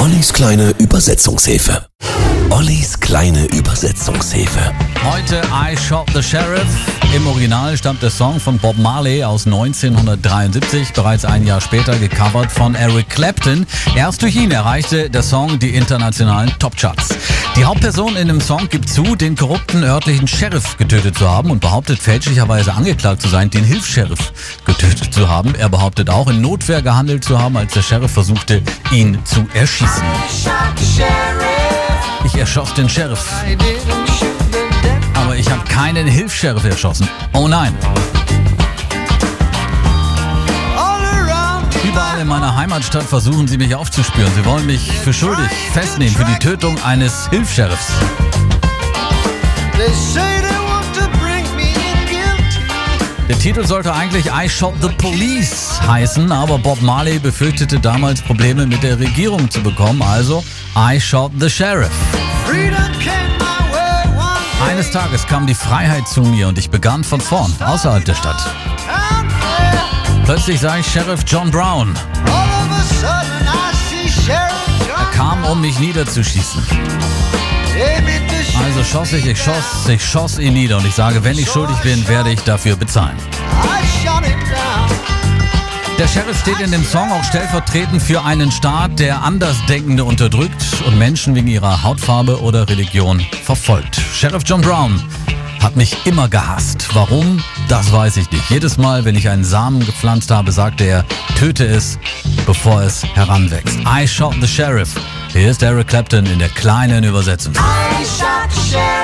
Ollis kleine Übersetzungshilfe. Ollis kleine Übersetzungshilfe. Heute I Shot the Sheriff. Im Original stammt der Song von Bob Marley aus 1973, bereits ein Jahr später gecovert von Eric Clapton. Erst durch ihn erreichte der Song die internationalen Topcharts. Die Hauptperson in dem Song gibt zu, den korrupten örtlichen Sheriff getötet zu haben und behauptet fälschlicherweise angeklagt zu sein, den Hilfs-Sheriff getötet zu haben. Er behauptet auch, in Notwehr gehandelt zu haben, als der Sheriff versuchte, ihn zu erschießen. Ich erschoss den Sheriff. Aber ich habe keinen Hilfs-Sheriff erschossen. Oh nein. Heimatstadt versuchen sie mich aufzuspüren. Sie wollen mich für schuldig festnehmen für die Tötung eines Hilfs-Sheriffs. Der Titel sollte eigentlich I Shot the Police heißen, aber Bob Marley befürchtete damals Probleme mit der Regierung zu bekommen, also I Shot the Sheriff. Eines Tages kam die Freiheit zu mir und ich begann von vorn, außerhalb der Stadt. Plötzlich sah ich Sheriff John Brown. Er kam, um mich niederzuschießen. Also schoss ich, ich schoss, ich schoss ihn nieder und ich sage, wenn ich schuldig bin, werde ich dafür bezahlen. Der Sheriff steht in dem Song auch stellvertretend für einen Staat, der Andersdenkende unterdrückt und Menschen wegen ihrer Hautfarbe oder Religion verfolgt. Sheriff John Brown hat mich immer gehasst. Warum? Das weiß ich nicht. Jedes Mal, wenn ich einen Samen gepflanzt habe, sagte er, töte es, bevor es heranwächst. I shot the sheriff. Hier ist Eric Clapton in der kleinen Übersetzung. I shot the sheriff.